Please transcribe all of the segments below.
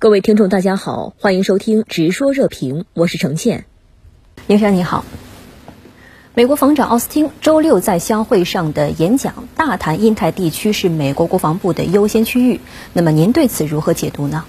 各位听众，大家好，欢迎收听《直说热评》，我是程倩。先生你好。美国防长奥斯汀周六在相会上的演讲，大谈印太地区是美国国防部的优先区域。那么您对此如何解读呢？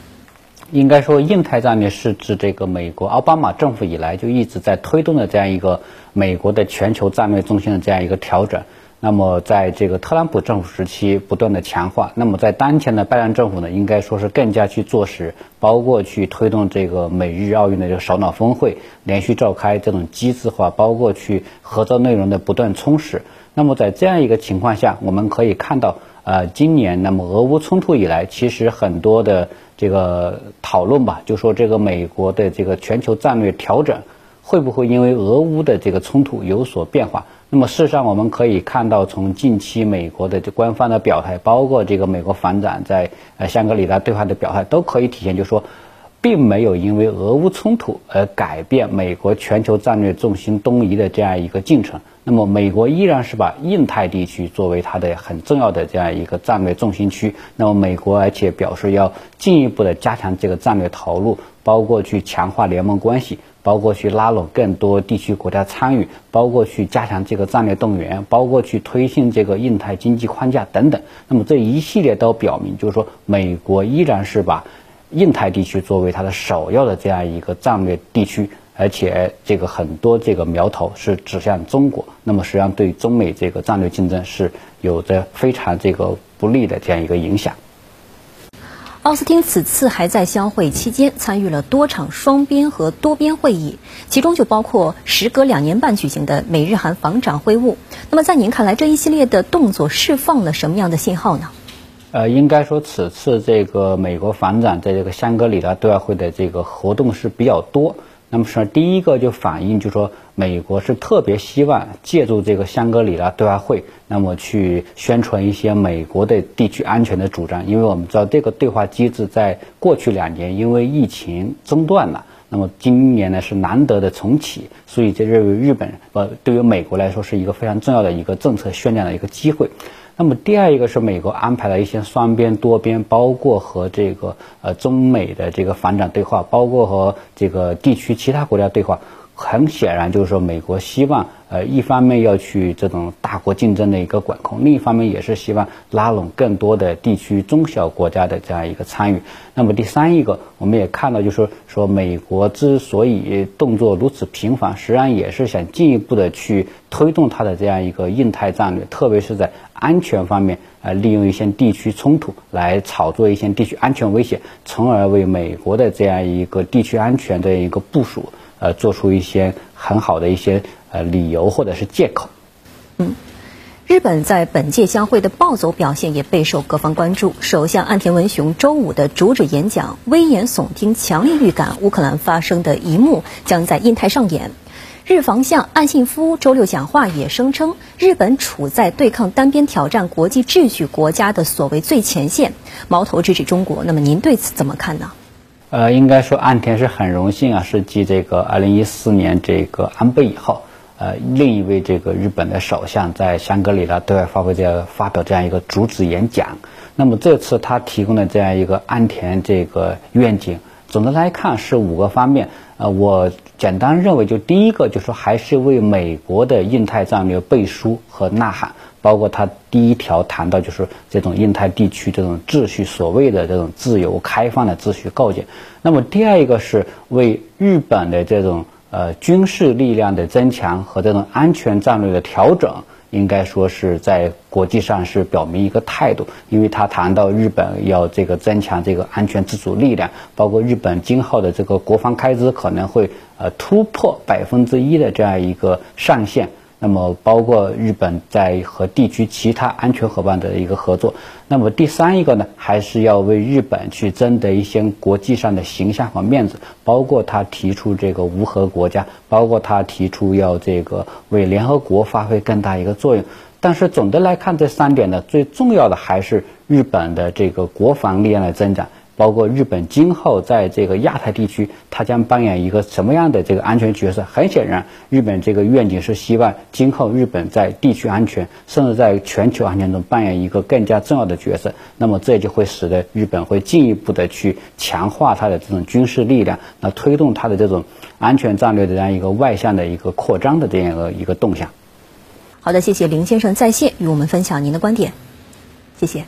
应该说，印太战略是指这个美国奥巴马政府以来就一直在推动的这样一个美国的全球战略中心的这样一个调整。那么，在这个特朗普政府时期不断的强化，那么在当前的拜登政府呢，应该说是更加去做实，包括去推动这个美日奥运的这个首脑峰会连续召开这种机制化，包括去合作内容的不断充实。那么在这样一个情况下，我们可以看到，呃，今年那么俄乌冲突以来，其实很多的这个讨论吧，就说这个美国的这个全球战略调整。会不会因为俄乌的这个冲突有所变化？那么事实上，我们可以看到，从近期美国的这官方的表态，包括这个美国防长在呃香格里拉对话的表态，都可以体现，就是说，并没有因为俄乌冲突而改变美国全球战略重心东移的这样一个进程。那么，美国依然是把印太地区作为它的很重要的这样一个战略重心区。那么，美国而且表示要进一步的加强这个战略投入，包括去强化联盟关系。包括去拉拢更多地区国家参与，包括去加强这个战略动员，包括去推进这个印太经济框架等等。那么这一系列都表明，就是说美国依然是把印太地区作为它的首要的这样一个战略地区，而且这个很多这个苗头是指向中国。那么实际上对中美这个战略竞争是有着非常这个不利的这样一个影响。奥斯汀此次还在相会期间参与了多场双边和多边会议，其中就包括时隔两年半举行的美日韩防长会晤。那么，在您看来，这一系列的动作释放了什么样的信号呢？呃，应该说，此次这个美国防长在这个香格里拉对外会的这个活动是比较多。那么是第一个就反映，就说美国是特别希望借助这个香格里拉对外会，那么去宣传一些美国的地区安全的主张。因为我们知道这个对话机制在过去两年因为疫情中断了，那么今年呢是难得的重启，所以这对于日本呃对于美国来说是一个非常重要的一个政策宣讲的一个机会。那么第二一个是美国安排了一些双边、多边，包括和这个呃中美的这个防长对话，包括和这个地区其他国家对话。很显然，就是说，美国希望，呃，一方面要去这种大国竞争的一个管控，另一方面也是希望拉拢更多的地区中小国家的这样一个参与。那么第三一个，我们也看到，就是说，说美国之所以动作如此频繁，实际上也是想进一步的去推动它的这样一个印太战略，特别是在安全方面，呃，利用一些地区冲突来炒作一些地区安全威胁，从而为美国的这样一个地区安全的一个部署。呃，做出一些很好的一些呃理由或者是借口。嗯，日本在本届相会的暴走表现也备受各方关注。首相岸田文雄周五的主旨演讲危言耸听，强烈预感乌克兰发生的一幕将在印太上演。日防相岸信夫周六讲话也声称，日本处在对抗单边挑战国际秩序国家的所谓最前线，矛头直指中国。那么您对此怎么看呢？呃，应该说岸田是很荣幸啊，是继这个二零一四年这个安倍以后，呃，另一位这个日本的首相在香格里拉对外发布这样发表这样一个主旨演讲。那么这次他提供的这样一个岸田这个愿景，总的来看是五个方面。呃，我简单认为，就第一个就是说，还是为美国的印太战略背书和呐喊。包括他第一条谈到就是这种印太地区这种秩序，所谓的这种自由开放的秩序构建。那么第二一个是为日本的这种呃军事力量的增强和这种安全战略的调整，应该说是在国际上是表明一个态度。因为他谈到日本要这个增强这个安全自主力量，包括日本今后的这个国防开支可能会呃突破百分之一的这样一个上限。那么，包括日本在和地区其他安全伙伴的一个合作。那么，第三一个呢，还是要为日本去争得一些国际上的形象和面子。包括他提出这个无核国家，包括他提出要这个为联合国发挥更大一个作用。但是总的来看，这三点呢，最重要的还是日本的这个国防力量的增长。包括日本今后在这个亚太地区，它将扮演一个什么样的这个安全角色？很显然，日本这个愿景是希望今后日本在地区安全，甚至在全球安全中扮演一个更加重要的角色。那么这就会使得日本会进一步的去强化它的这种军事力量，那推动它的这种安全战略的这样一个外向的一个扩张的这样一个一个动向。好的，谢谢林先生在线与我们分享您的观点，谢谢。